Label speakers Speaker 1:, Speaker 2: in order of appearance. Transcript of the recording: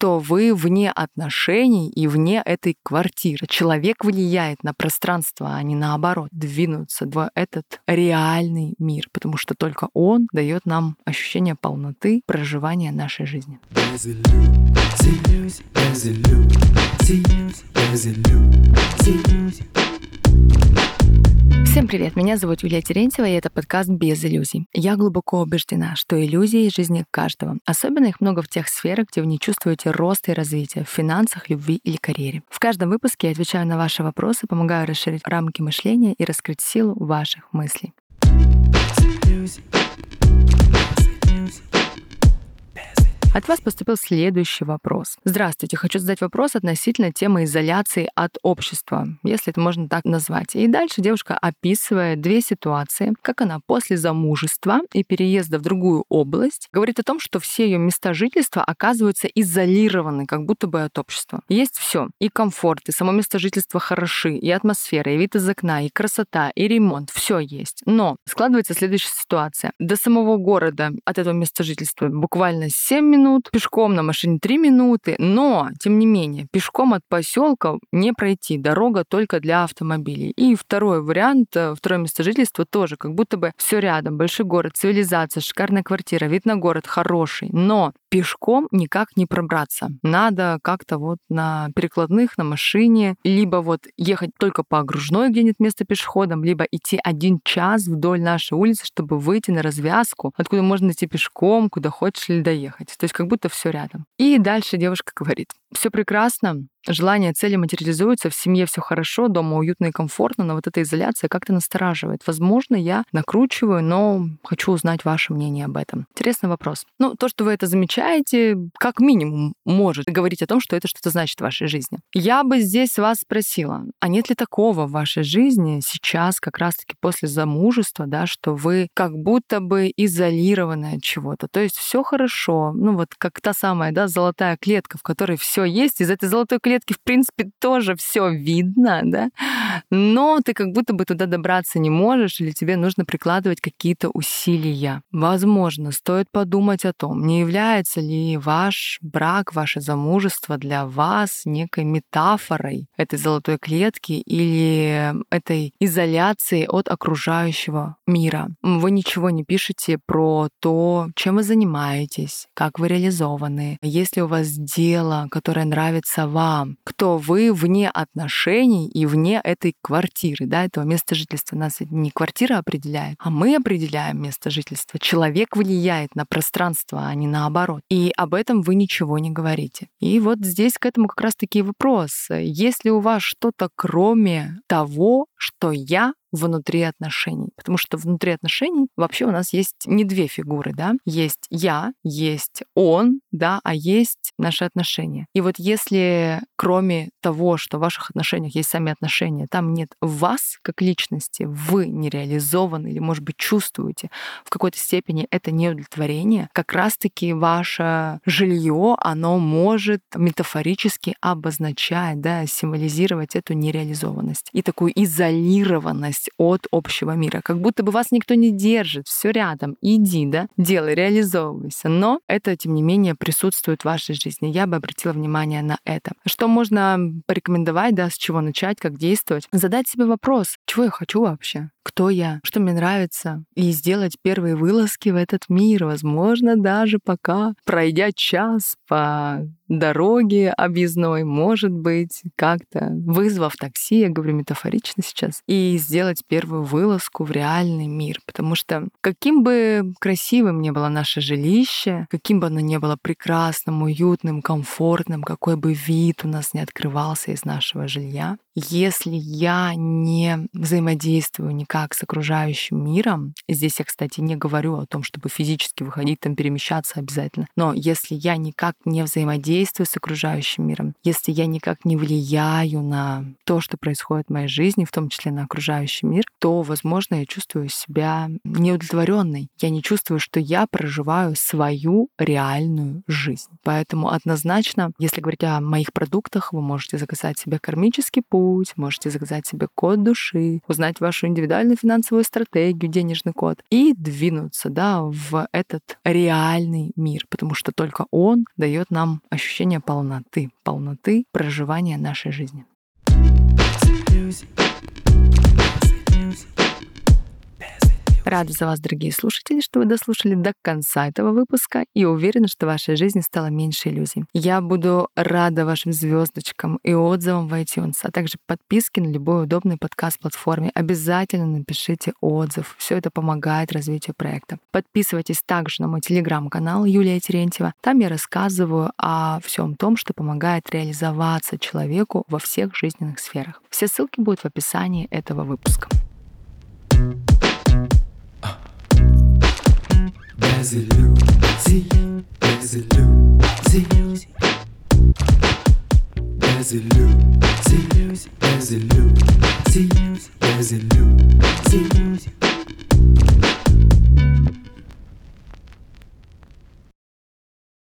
Speaker 1: кто вы вне отношений и вне этой квартиры. Человек влияет на пространство, а не наоборот, двинуться в этот реальный мир, потому что только он дает нам ощущение полноты проживания нашей жизни. Всем привет, меня зовут Юлия Терентьева, и это подкаст «Без иллюзий». Я глубоко убеждена, что иллюзии — жизни каждого. Особенно их много в тех сферах, где вы не чувствуете роста и развития, в финансах, любви или карьере. В каждом выпуске я отвечаю на ваши вопросы, помогаю расширить рамки мышления и раскрыть силу ваших мыслей. От вас поступил следующий вопрос. Здравствуйте, хочу задать вопрос относительно темы изоляции от общества, если это можно так назвать. И дальше девушка описывает две ситуации, как она после замужества и переезда в другую область говорит о том, что все ее места жительства оказываются изолированы, как будто бы от общества. Есть все, и комфорт, и само место жительства хороши, и атмосфера, и вид из окна, и красота, и ремонт, все есть. Но складывается следующая ситуация. До самого города от этого места жительства буквально 7 минут минут, пешком на машине 3 минуты, но, тем не менее, пешком от поселка не пройти, дорога только для автомобилей. И второй вариант, э, второе место жительства тоже, как будто бы все рядом, большой город, цивилизация, шикарная квартира, вид на город хороший, но пешком никак не пробраться. Надо как-то вот на перекладных, на машине, либо вот ехать только по окружной, где нет места пешеходам, либо идти один час вдоль нашей улицы, чтобы выйти на развязку, откуда можно идти пешком, куда хочешь или доехать. То есть как будто все рядом. И дальше девушка говорит, все прекрасно, желание цели материализуется, в семье все хорошо, дома уютно и комфортно, но вот эта изоляция как-то настораживает. Возможно, я накручиваю, но хочу узнать ваше мнение об этом. Интересный вопрос. Ну, то, что вы это замечаете, как минимум может говорить о том, что это что-то значит в вашей жизни. Я бы здесь вас спросила, а нет ли такого в вашей жизни сейчас, как раз-таки после замужества, да, что вы как будто бы изолированы от чего-то. То есть все хорошо, ну вот как та самая, да, золотая клетка, в которой все есть, из этой золотой клетки клетке, в принципе, тоже все видно, да, но ты как будто бы туда добраться не можешь, или тебе нужно прикладывать какие-то усилия. Возможно, стоит подумать о том, не является ли ваш брак, ваше замужество для вас некой метафорой этой золотой клетки или этой изоляции от окружающего мира. Вы ничего не пишете про то, чем вы занимаетесь, как вы реализованы, есть ли у вас дело, которое нравится вам, вам, кто вы вне отношений и вне этой квартиры, да, этого места жительства. Нас не квартира определяет, а мы определяем место жительства. Человек влияет на пространство, а не наоборот. И об этом вы ничего не говорите. И вот здесь к этому как раз-таки вопрос. Есть ли у вас что-то кроме того, что я внутри отношений. Потому что внутри отношений вообще у нас есть не две фигуры, да? Есть я, есть он, да, а есть наши отношения. И вот если кроме того, что в ваших отношениях есть сами отношения, там нет вас как личности, вы не реализованы или, может быть, чувствуете в какой-то степени это неудовлетворение, как раз-таки ваше жилье, оно может метафорически обозначать, да, символизировать эту нереализованность и такую изолированность от общего мира, как будто бы вас никто не держит, все рядом, иди, да, делай, реализовывайся. Но это, тем не менее, присутствует в вашей жизни. Я бы обратила внимание на это. Что можно порекомендовать, да, с чего начать, как действовать? Задать себе вопрос, чего я хочу вообще? кто я, что мне нравится, и сделать первые вылазки в этот мир, возможно, даже пока пройдя час по дороге объездной, может быть, как-то вызвав такси, я говорю метафорично сейчас, и сделать первую вылазку в реальный мир. Потому что каким бы красивым ни было наше жилище, каким бы оно ни было прекрасным, уютным, комфортным, какой бы вид у нас не открывался из нашего жилья, если я не взаимодействую никак с окружающим миром, здесь я, кстати, не говорю о том, чтобы физически выходить, там перемещаться обязательно, но если я никак не взаимодействую с окружающим миром, если я никак не влияю на то, что происходит в моей жизни, в том числе на окружающий мир, то, возможно, я чувствую себя неудовлетворенной. Я не чувствую, что я проживаю свою реальную жизнь. Поэтому однозначно, если говорить о моих продуктах, вы можете заказать себе кармический путь, путь, можете заказать себе код души, узнать вашу индивидуальную финансовую стратегию, денежный код и двинуться да, в этот реальный мир, потому что только он дает нам ощущение полноты, полноты проживания нашей жизни. Рада за вас, дорогие слушатели, что вы дослушали до конца этого выпуска и уверена, что ваша жизнь стала меньше иллюзий. Я буду рада вашим звездочкам и отзывам в iTunes, а также подписке на любой удобный подкаст-платформе. Обязательно напишите отзыв. Все это помогает развитию проекта. Подписывайтесь также на мой телеграм-канал Юлия Терентьева. Там я рассказываю о всем том, что помогает реализоваться человеку во всех жизненных сферах. Все ссылки будут в описании этого выпуска. as a Lucy, as a Lucy, as a Lucy, as a Lucy, as a Lucy.